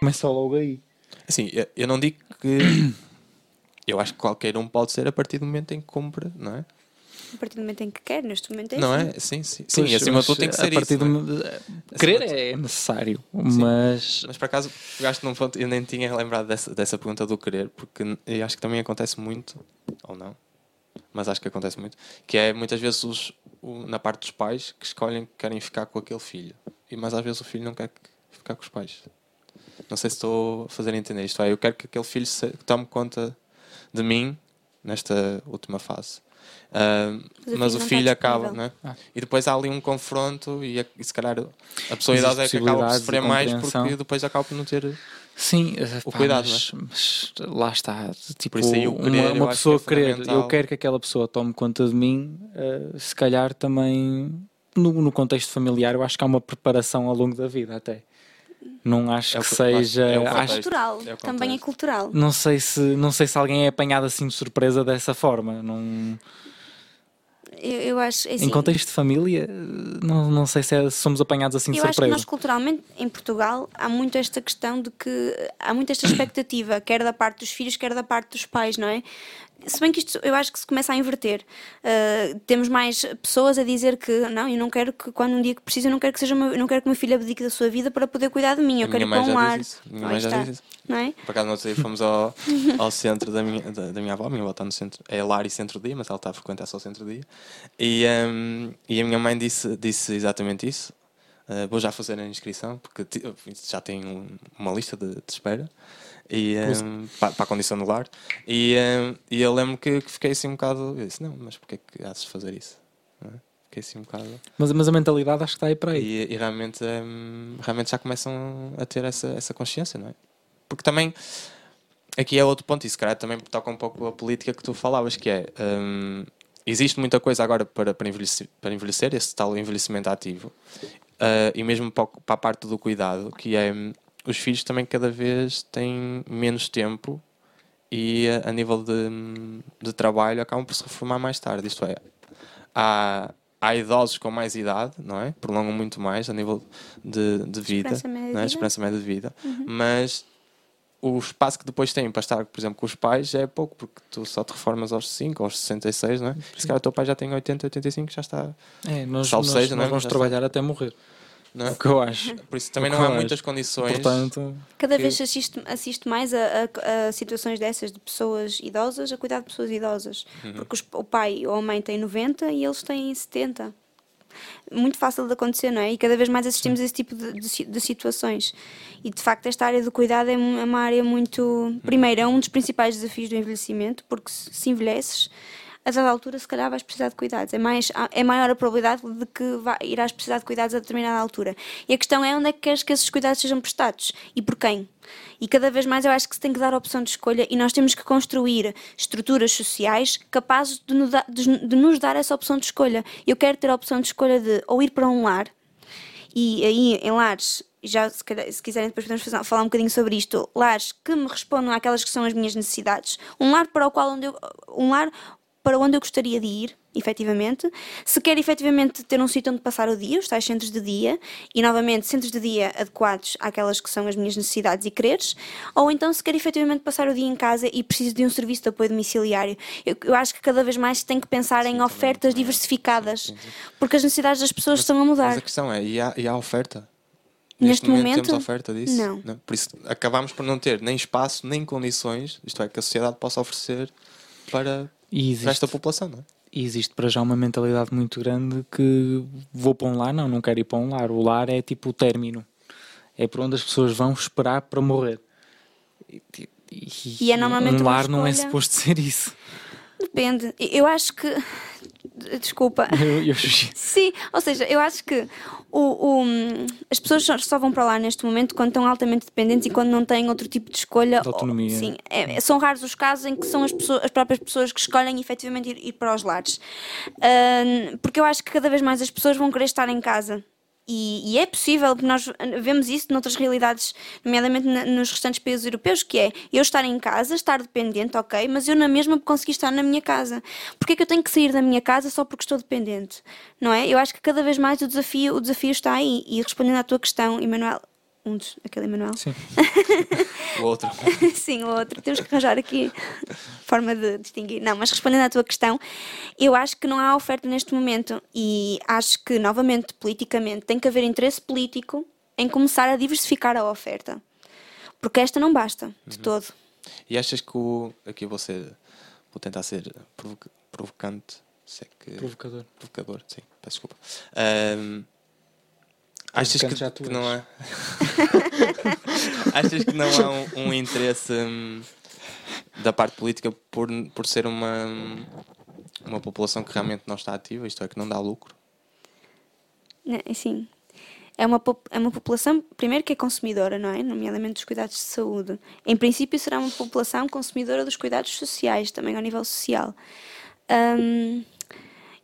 Começa logo aí. Assim, eu- eu não digo que. Eu acho que qualquer um pode ser a partir do momento em que compra, não é? A partir do momento em que quer, neste momento é Não assim. é? Sim, sim. Sim, Pois, acima de tudo tem que a ser partir isso. não é? do- Querer é necessário, mas Mas por acaso pegaste num ponto, eu nem tinha lembrado dessa, dessa pergunta do querer, porque eu acho que também acontece muito, ou não, mas acho que acontece muito, que é muitas vezes os, o- na parte dos pais que escolhem que querem ficar com aquele filho, e mas às vezes o filho não quer que- ficar com os pais. Não sei se estou a fazer entender isto. É, eu quero que aquele filho se- tome conta de mim nesta última fase. Ah, Mas o mas filho o filho está acaba, disponível. não é? E depois há ali um confronto e, e se calhar a pessoa idosa é que acaba por sofrer mais porque depois acaba por não ter. Sim, eh, O pá, cuidado, mas, mas lá está. Tipo, isso aí o querer, uma, eu uma pessoa que é querer, eu quero que aquela pessoa tome conta de mim, eh, se calhar também no, no contexto familiar, eu acho que há uma preparação ao longo da vida até. Não acho É que que- seja. é acho-. Cultural. É Também é cultural. não sei se não sei se alguém é apanhado assim de surpresa dessa forma. Não, Eu, eu acho. é Assim, em contexto de família, não, não sei se é- se somos apanhados assim de Eu acho que surpresa. nós culturalmente, em Portugal, há muito esta questão de que há muito esta expectativa, quer da parte dos filhos, quer da parte dos pais, não é? Se bem que isto eu acho que se começa a inverter. Uh, temos mais pessoas a dizer que não, eu não quero que quando um dia que preciso, eu não quero que seja uma, eu não quero que meu filho abdique da sua vida para poder cuidar de mim, eu A quero minha ir para mãe um lar. minha mãe já está, diz isso. Não é? Por acaso, não sei, fomos ao, ao centro da minha, da, da minha avó. A minha avó está no centro, é lar e centro-dia, mas ela está a frequentar só o centro-dia. E, hum, e a minha mãe disse, disse exatamente isso. Uh, vou já fazer a inscrição, porque já tem um- uma lista de, de espera e, hum, para, para a condição do lar. E, hum, e eu lembro que, que fiquei assim um bocado. Eu disse: Não, mas porquê que há de fazer isso? É? Fiquei assim um bocado. Mas, mas a mentalidade acho que está aí para aí. E, e realmente, hum, realmente já começam a ter essa, essa consciência, não é? Porque também, aqui é outro ponto, e se calhar também toca um pouco a política que tu falavas, que é, existe muita coisa agora para, para, envelhecer, para envelhecer, esse tal envelhecimento ativo, ah, e mesmo para, para a parte do cuidado, que é, os filhos também cada vez têm menos tempo e a, a nível de, de trabalho acabam por se reformar mais tarde, isto é, há, há idosos com mais idade, não é? Prolongam muito mais a nível de, de vida, Esperança média é? vida. esperança média de vida, mas o espaço que depois têm para estar, por exemplo, com os pais já é pouco, porque tu só te reformas aos 5, aos 66, não é? Se calhar o teu pai já tem 80, 85, já está. É, nós, Salve nós, seja, nós não é? vamos Já trabalhar até morrer. Não É o que eu acho. Por isso também não há eu muitas acho. condições. Portanto, Cada que- vez assisto, assisto mais a, a- a situações dessas de pessoas idosas a cuidar de pessoas idosas. Uhum. Porque os- o pai ou a mãe têm 90 e eles têm 70. Muito fácil de acontecer, não é? E cada vez mais assistimos a esse tipo de, de de situações. E de facto, esta área do cuidado é é uma área muito. Primeiro, é um dos principais desafios do envelhecimento, porque se se envelheces, a dada altura, se calhar, vais precisar de cuidados. É, mais, é maior a probabilidade de que irás precisar de cuidados a determinada altura. E a questão é onde é que queres que esses cuidados sejam prestados e por quem. E cada vez mais eu acho que se tem que dar a opção de escolha e nós temos que construir estruturas sociais capazes de nos, dar, de- nos dar essa opção de escolha. Eu quero ter a opção de escolha de ou ir para um lar e aí em lares, já se, calhar- se quiserem depois podemos falar um bocadinho sobre isto, lares que me respondam àquelas que são as minhas necessidades, um lar para o qual onde eu, um lar para onde eu gostaria de ir, efetivamente, se quer efetivamente ter um sítio onde passar o dia, os tais centros de dia, e novamente centros de dia adequados àquelas que são as minhas necessidades e quereres, ou então se quer efetivamente passar o dia em casa e preciso de um serviço de apoio domiciliário. Eu, eu acho que cada vez mais tem que pensar em ofertas diversificadas, porque as necessidades das pessoas estão a mudar. Mas a questão é, e há, e há oferta? Neste momento, temos oferta disso? não. Por isso acabamos por não ter nem espaço, nem condições, isto é, que a sociedade possa oferecer para, e para esta existe, população, não é? e existe para já uma mentalidade muito grande que vou para um lar, não, não quero ir para um lar. O lar é tipo o término. É por onde as pessoas vão esperar para morrer. E, e- E é normalmente um uma lar não é suposto ser isso. Depende. Eu acho que. Desculpa. Eu, eu- Sim, ou seja, eu acho que o, o- as pessoas só, vão para lá neste momento quando estão altamente dependentes e quando não têm outro tipo de escolha. De autonomia. Ou- sim, é- são raros os casos em que são as, pessoas- as próprias pessoas que escolhem efetivamente ir, ir para os lares. Ahn, porque eu acho que cada vez mais as pessoas vão querer estar em casa. E, e, é possível, nós vemos isso noutras realidades, nomeadamente nos restantes países europeus, que é eu estar em casa, estar dependente, ok, mas eu na mesma consegui estar na minha casa. Porquê é que eu tenho que sair da minha casa só porque estou dependente? Não é? Eu acho que cada vez mais o desafio, o desafio está aí. E respondendo à tua questão, Emanuel, um dos, aquele Emanuel? Sim. o outro. Sim, o outro. Temos que arranjar aqui forma de distinguir. Não, mas respondendo à tua questão, eu acho que não há oferta neste momento e acho que, novamente, politicamente, tem que haver interesse político em começar a diversificar a oferta. Porque esta não basta, de uhum. todo. E achas que o. Aqui vou ser. Vou tentar ser provoc... provocante. Se é que... Provocador. Provocador, sim, peço desculpa. Um Achas que, que não há. Achas que não há um, um interesse hum, da parte política por, por ser uma, uma população que realmente não está ativa, isto é, que não dá lucro? Sim. É uma, é uma população, primeiro, que é consumidora, não é? Nomeadamente dos cuidados de saúde. Em princípio, será uma população consumidora dos cuidados sociais, também ao nível social. Um,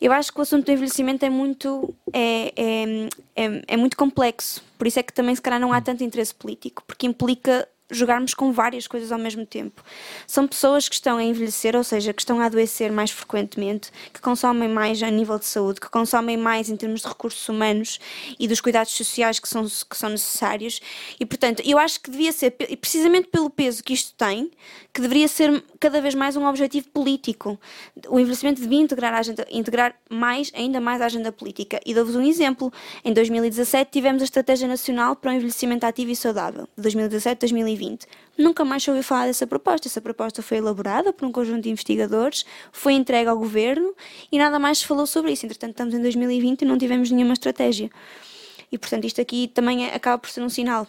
eu acho que o assunto do envelhecimento é muito, é, é, é, é muito complexo. Por isso é que também, se calhar, não há tanto interesse político, porque implica jogarmos com várias coisas ao mesmo tempo. São pessoas que estão a envelhecer, ou seja, que estão a adoecer mais frequentemente, que consomem mais a nível de saúde, que consomem mais em termos de recursos humanos e dos cuidados sociais que são, que são necessários. E, portanto, eu acho que devia ser, precisamente pelo peso que isto tem, que deveria ser cada vez mais um objetivo político. O envelhecimento devia integrar, agenda, integrar mais, ainda mais a agenda política. E dou-vos um exemplo. Em 2017 tivemos a Estratégia Nacional para o Envelhecimento Ativo e Saudável, 2017-2020 2020. Nunca mais ouviu falar dessa proposta. Essa proposta foi elaborada por um conjunto de investigadores, foi entregue ao governo e nada mais se falou sobre isso. Entretanto, estamos em 2020 e não tivemos nenhuma estratégia. E, portanto, isto aqui também é, acaba por ser um sinal.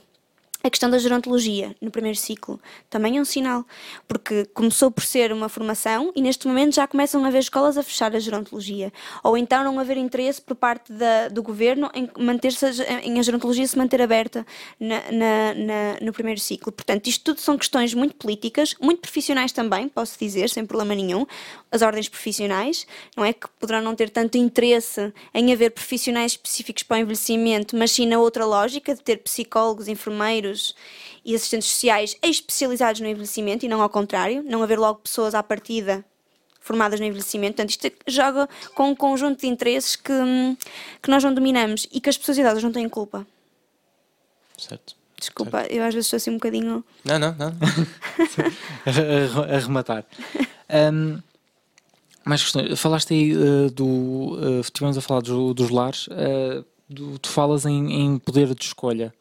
A questão da gerontologia no primeiro ciclo também é um sinal, porque começou por ser uma formação e neste momento já começam a haver escolas a fechar a gerontologia, ou então não haver interesse por parte da, do governo em manter-se em a gerontologia se manter aberta na, na, na, no primeiro ciclo. Portanto, isto tudo são questões muito políticas, muito profissionais também, posso dizer, sem problema nenhum. As ordens profissionais, não é que poderão não ter tanto interesse em haver profissionais específicos para o envelhecimento, mas sim na outra lógica de ter psicólogos, enfermeiros enfermeiros e assistentes sociais especializados no envelhecimento e não ao contrário, não haver logo pessoas à partida formadas no envelhecimento. Portanto, isto joga com um conjunto de interesses que, que nós não dominamos e que as pessoas idosas não têm culpa. Certo. Desculpa, certo. eu às vezes estou assim um bocadinho. Não, não, não. a, rematar. Um, mais questões. Falaste aí uh, do. Uh, estivemos a falar do, dos lares. Uh, do, tu falas em, em poder de escolha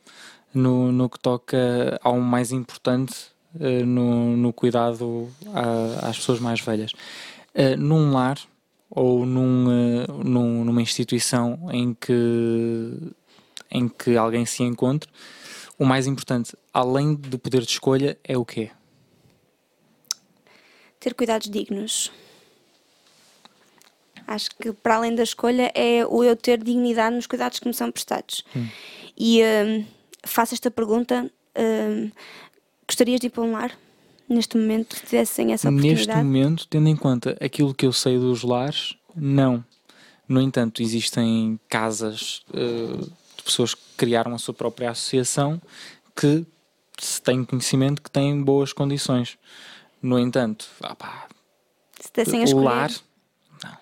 no, no que toca ao mais importante uh, no, no cuidado a, às pessoas mais velhas. Uh, num lar ou num, uh, num, numa instituição em que, em que alguém se encontre, o mais importante, além do poder de escolha, é o quê? Ter cuidados dignos. Acho que para além da escolha é o eu ter dignidade nos cuidados que me são prestados. Hum. E faço esta pergunta: uh, gostarias de ir para um lar? Neste momento, se tivessem essa oportunidade? Neste momento, tendo em conta aquilo que eu sei dos lares, não. No entanto, existem casas uh, de pessoas que criaram a sua própria associação que se têm conhecimento que têm boas condições. No entanto, opá, se o lar, não.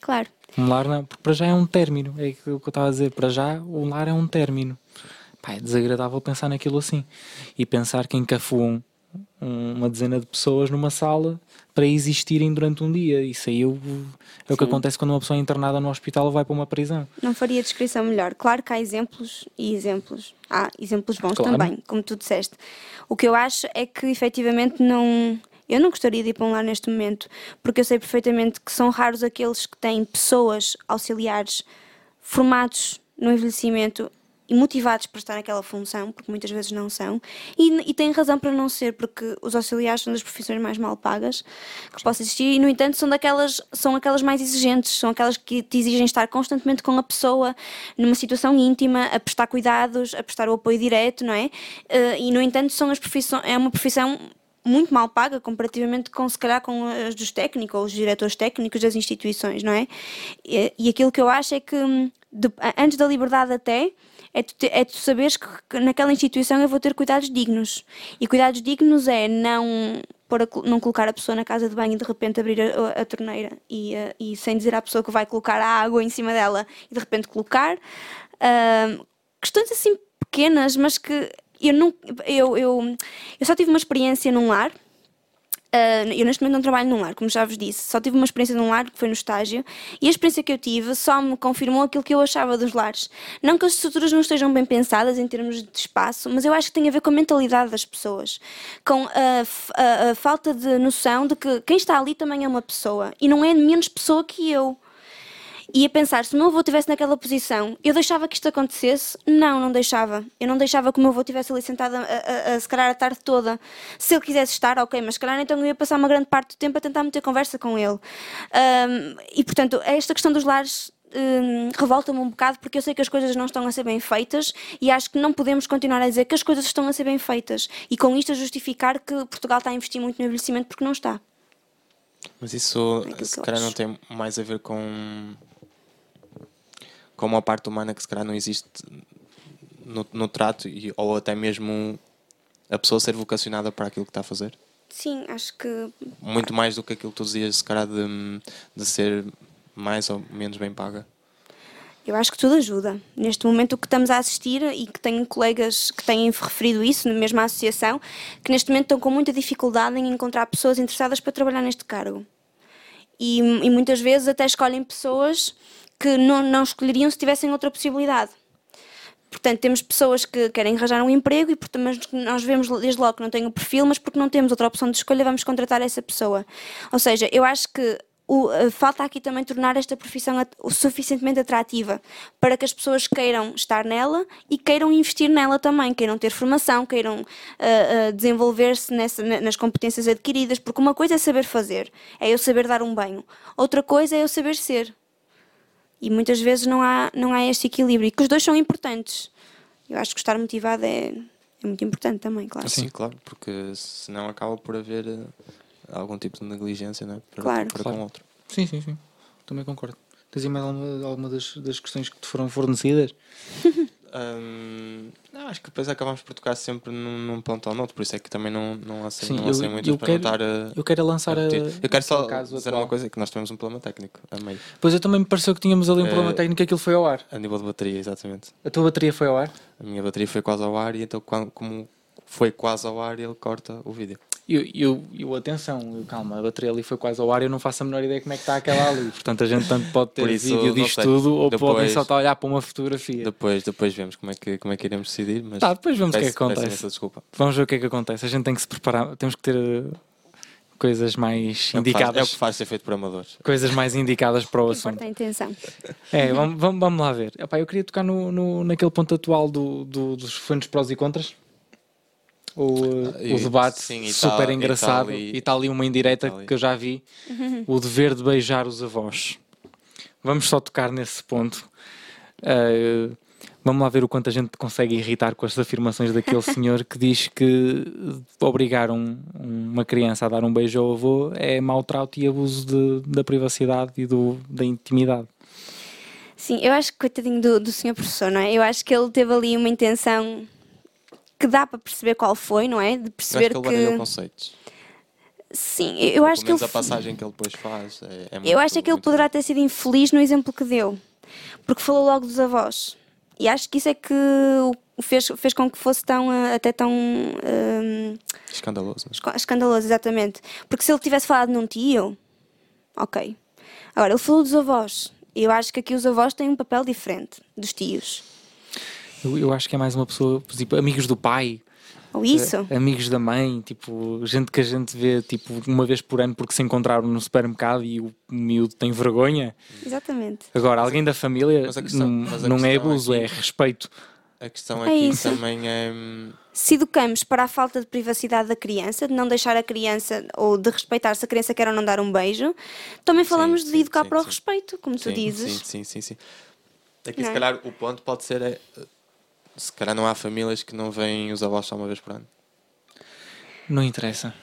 Claro. Um lar não, porque para já é um término, é o que eu estava a dizer, para já o lar é um término pá, é desagradável pensar naquilo assim. E pensar que encafuam uma dezena de pessoas numa sala para existirem durante um dia. Isso aí eu, é o que acontece quando uma pessoa é internada no hospital ou vai para uma prisão. Não faria descrição melhor. Claro que há exemplos e exemplos. Há exemplos bons claro. também, como tu disseste. O que eu acho é que efetivamente não. Eu não gostaria de ir para um lar neste momento, porque eu sei perfeitamente que são raros aqueles que têm pessoas auxiliares formados no envelhecimento motivados para estar naquela função, porque muitas vezes não são, e, e têm razão para não ser, porque os auxiliares são das profissões mais mal pagas que possam existir, e no entanto são daquelas, são aquelas mais exigentes, são aquelas que te exigem estar constantemente com a pessoa, numa situação íntima, a prestar cuidados, a prestar o apoio direto, não é? Uh, e no entanto são as profissões, é uma profissão muito mal paga comparativamente com se calhar com as dos técnicos ou os diretores técnicos das instituições, não é? E, e aquilo que eu acho é que hum, de- antes da liberdade até, é tu, é tu saberes que, que naquela instituição eu vou ter cuidados dignos. E cuidados dignos é não, a não colocar a pessoa na casa de banho e de repente abrir a, a- torneira e, eh, e sem dizer à pessoa que vai colocar a água em cima dela e de repente colocar. Ahm, questões assim pequenas, mas que eu, não, eu, eu, eu só tive uma experiência num lar. Ah, eu neste momento não trabalho num lar, como já vos disse, só tive uma experiência num lar que foi no estágio e a experiência que eu tive só me confirmou aquilo que eu achava dos lares. Não que as estruturas não estejam bem pensadas em termos de espaço, mas eu acho que tem a ver com a mentalidade das pessoas, com a, a- a falta de noção de que quem está ali também é uma pessoa e não é menos pessoa que eu. E a pensar, se o meu avô estivesse naquela posição, eu deixava que isto acontecesse? Não, não deixava. Eu não deixava que o meu avô estivesse ali sentado a, a, a, se calhar a tarde toda. Se ele quisesse estar, ok, mas se calhar então eu ia passar uma grande parte do tempo a tentar meter conversa com ele. Ahm, e portanto, esta questão dos lares hum, revolta-me um bocado porque eu sei que as coisas não estão a ser bem feitas e acho que não podemos continuar a dizer que as coisas estão a ser bem feitas e com isto a justificar que Portugal está a investir muito no envelhecimento porque não está. Mas isso aquilo se calhar não tem mais a ver com com uma parte humana que se calhar não existe no, no trato e, ou até mesmo a pessoa ser vocacionada para aquilo que está a fazer. Sim, acho que Muito mais do que aquilo que tu dizias, se calhar, de, de ser mais ou menos bem paga. Eu acho que tudo ajuda. Neste momento, o que estamos a assistir, e que tenho colegas que têm referido isso, na mesma associação, que neste momento estão com muita dificuldade em encontrar pessoas interessadas para trabalhar neste cargo. E, e muitas vezes até escolhem pessoas que não, não escolheriam se tivessem outra possibilidade. Portanto, temos pessoas que querem arranjar um emprego e mas nós vemos desde logo que não têm o perfil, mas porque não temos outra opção de escolha, vamos contratar essa pessoa. Ou seja, eu acho que o- falta aqui também tornar esta profissão o suficientemente atrativa para que as pessoas queiram estar nela e queiram investir nela também, queiram ter formação, queiram ah, ah, desenvolver-se nas competências adquiridas, porque uma coisa é saber fazer, é eu saber dar um banho, outra coisa é eu saber ser. E muitas vezes não há, não há este equilíbrio. E que os dois são importantes. Eu acho que estar motivado é, é muito importante também, claro. Sim, claro, porque senão acaba por haver eh, algum tipo de negligência né? para, Claro. para Claro. com o outro. Sim, sim, sim. Também concordo. Tens aí mais alguma, alguma das, das questões que te foram fornecidas? Hum, não, acho que depois acabamos por tocar sempre num, num ponto ou noutro, por isso é que também não, não há assim, Sim, não há eu- muitas eu para quero- a, Eu quero lançar a. Eu quero só dizer atual. uma coisa, que nós tivemos um problema técnico a meio, Pois eu também me pareceu que tínhamos ali um Eh, problema técnico, aquilo foi ao ar. a nível de bateria, exatamente. A tua bateria foi ao ar? A minha bateria foi quase ao ar e então como foi quase ao ar ele corta o vídeo. Eu, eu, eu, atenção, eu, calma, a bateria ali foi quase ao ar, eu não faço a menor ideia como é que está aquela ali. Portanto, a gente tanto pode ter isso, vídeo disto sei. tudo ou Depois- podem só estar a olhar para uma fotografia. Depois, depois vemos como é, que, como é que iremos decidir, mas Tá, depois vemos o que é que acontece. Vamos ver o que é que acontece. A gente tem que se preparar, temos que ter eh, coisas mais É o, indicadas. é o que faz ser feito por amadores. Coisas mais indicadas para o assunto. importa a intenção. É, vamos, vamos, vamos lá ver. Epá, eu queria tocar no, no, naquele ponto atual do, do, dos foi nos prós e contras. O, E- o debate sim, e super tá- e engraçado. E está ali uma indireta que eu já vi. O dever de beijar os avós. Vamos só tocar nesse ponto. Eh, vamos lá ver o quanto a gente consegue irritar com as afirmações daquele senhor que diz que obrigar um- uma criança a dar um beijo ao avô é maltrato e abuso de- da privacidade e do, da intimidade. Sim, eu acho que coitadinho do, do senhor professor, não é? Eu acho que ele teve ali uma intenção que dá para perceber qual foi, não é? De Eu acho perceber que ele que. baralhou conceitos. Sim, eu acho que ele. a passagem que ele depois faz é, é Eu muito- acho é que ele poderá ter sido infeliz no exemplo que deu, porque falou logo dos avós. E acho que isso é que o fez, fez com que fosse tão, ah, até tão ah, escandaloso. né? esca- escandaloso, exatamente. Porque se ele tivesse falado num tio, ok. Agora, ele falou dos avós. Eu acho que aqui os avós têm um papel diferente dos tios. Eu, eu acho que é mais uma pessoa, tipo, amigos do pai, Ou isso? eh, amigos da mãe, tipo, gente que a gente vê tipo uma vez por ano porque se encontraram no supermercado e o miúdo tem vergonha. Exatamente. Agora, alguém da família mas a questão- não, mas a não é abuso, aqui- é respeito. A questão É aqui isso. também é. Se educamos para a falta de privacidade da criança, de não deixar a criança ou de respeitar se a criança quer ou não dar um beijo, também falamos de sim, educar sim, para o sim. respeito, como tu sim, dizes. Sim, sim, sim, sim. Aqui Não se é? calhar o ponto pode ser é, se calhar não há famílias que não veem os avós só uma vez por ano. Não interessa.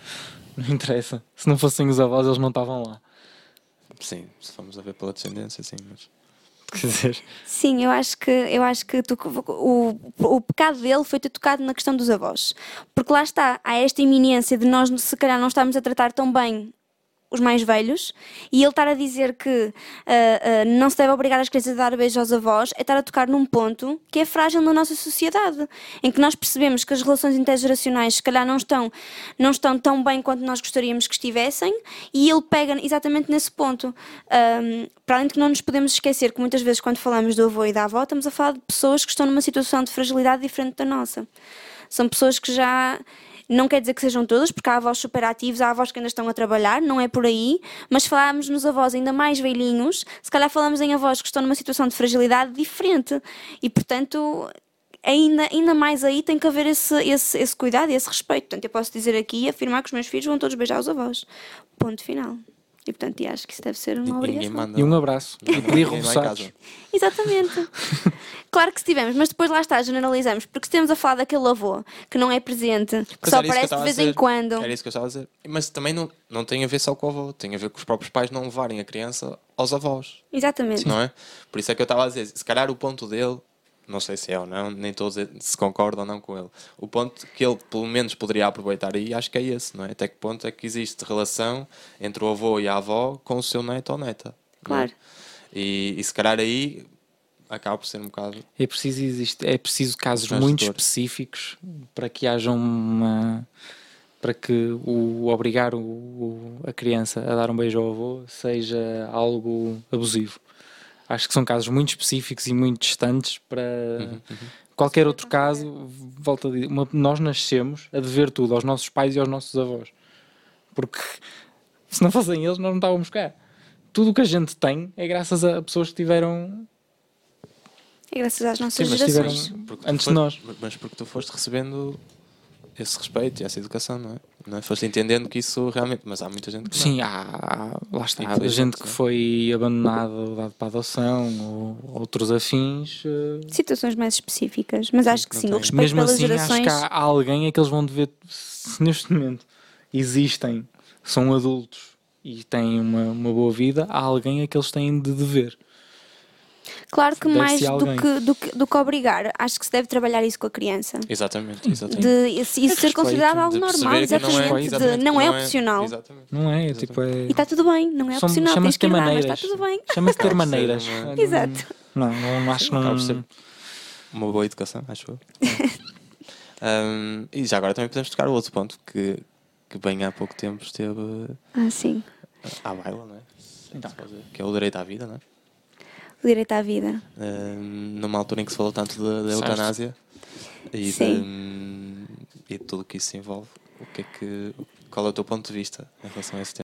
Não interessa. Se não fossem os avós, eles não estavam lá. Sim, se formos a ver pela descendência, sim, mas Quer dizer, Sim, eu acho que, eu acho que tu- o, o pecado dele foi ter tocado na questão dos avós. Porque lá está, há esta iminência de nós, se calhar, não estarmos a tratar tão bem os mais velhos e ele estar a dizer que ah, ah, não se deve obrigar as crianças a dar beijos aos avós é estar a tocar num ponto que é frágil na nossa sociedade, em que nós percebemos que as relações intergeracionais se calhar não estão, não estão tão bem quanto nós gostaríamos que estivessem e ele pega exatamente nesse ponto. Ahm, para além de que não nos podemos esquecer que muitas vezes quando falamos do avô e da avó estamos a falar de pessoas que estão numa situação de fragilidade diferente da nossa. São pessoas que já não quer dizer que sejam todas, porque há avós super ativos, há avós que ainda estão a trabalhar, não é por aí, mas falarmos nos avós ainda mais velhinhos, se calhar falamos em avós que estão numa situação de fragilidade diferente e, portanto, ainda, ainda mais aí tem que haver esse, esse, esse cuidado e esse respeito. Portanto, eu posso dizer aqui e afirmar que os meus filhos vão todos beijar os avós. Ponto final. E, portanto, e acho que isso deve ser uma obrigação. manda. e um abraço. E pedir. Exatamente. claro que se tivermos, mas depois lá está, generalizamos. Porque se temos a falar daquele avô que não é presente, que Mas só aparece de vez em quando. Era isso que eu estava a dizer. Mas também não, não tem a ver só com o avô, tem a ver com os próprios pais não levarem a criança aos avós, Exatamente. não é? Por isso é que eu estava a dizer, se calhar o ponto dele, não sei se é ou não, nem dizer se concordo ou não com ele. O ponto que ele pelo menos poderia aproveitar aí, acho que é esse, não é? Até que ponto é que existe relação entre o avô e a avó com o seu neto ou neta. é? Claro. E, e se calhar aí acaba por ser um bocado. É preciso, existe, é preciso casos muito específicos para que haja uma. para que o obrigar o, o- a criança a dar um beijo ao avô seja algo abusivo. Acho que são casos muito específicos e muito distantes para. Qualquer outro caso, volta a dizer, uma- nós nascemos a dever tudo aos nossos pais e aos nossos avós. Porque se não fossem eles, nós não estávamos cá. Tudo o que a gente tem é graças a pessoas que tiveram É graças às nossas Sim, gerações. tiveram- Antes de nós. Mas porque tu foste recebendo esse respeito e essa educação, não é? Não é? Foste entendendo que isso realmente. Mas há muita gente que não. Sim, há, há- lá está, há gente que é? foi abandonada ou dada para adoção ou outros afins. eh, Situações mais específicas, mas acho que sim, o respeito Mesmo pelas assim, gerações. acho que há alguém a que eles vão dever, se neste momento existem, são adultos e têm uma, uma boa vida, há alguém a que eles têm de dever. Claro que mais do que, do, que, do que obrigar, acho que se deve trabalhar isso com a criança. Exatamente, exatamente. De isso, isso ser respeito, considerado algo normal, exatamente. Não é, de exatamente, não é opcional. Exatamente. Não é? Tipo, é. E está tudo bem, não é opcional, tens Chama-se que ter ir lá, mas maneiras. está tudo bem. Chama-se ter ser maneiras. Não- Exato. Não, não, não acho que não. ser uma boa educação, acho eu. Um, e já agora também podemos tocar o outro ponto que, que bem há pouco tempo esteve Ah, sim. à baila, não é? Então. Que é o direito à vida, não é? O direito à vida. Um, numa altura em que se falou tanto da, eutanásia e de, hum, e de tudo o que isso envolve, o que é que, qual é o teu ponto de vista em relação a esse tema?